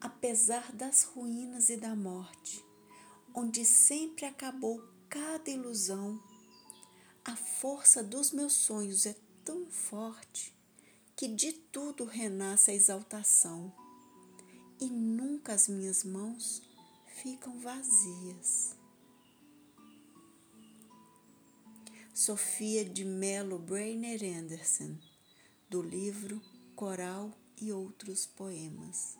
apesar das ruínas e da morte, onde sempre acabou cada ilusão, a força dos meus sonhos é tão forte que de tudo renasce a exaltação e nunca as minhas mãos ficam vazias. Sofia de Mello Brainer Anderson, do livro Coral e Outros Poemas.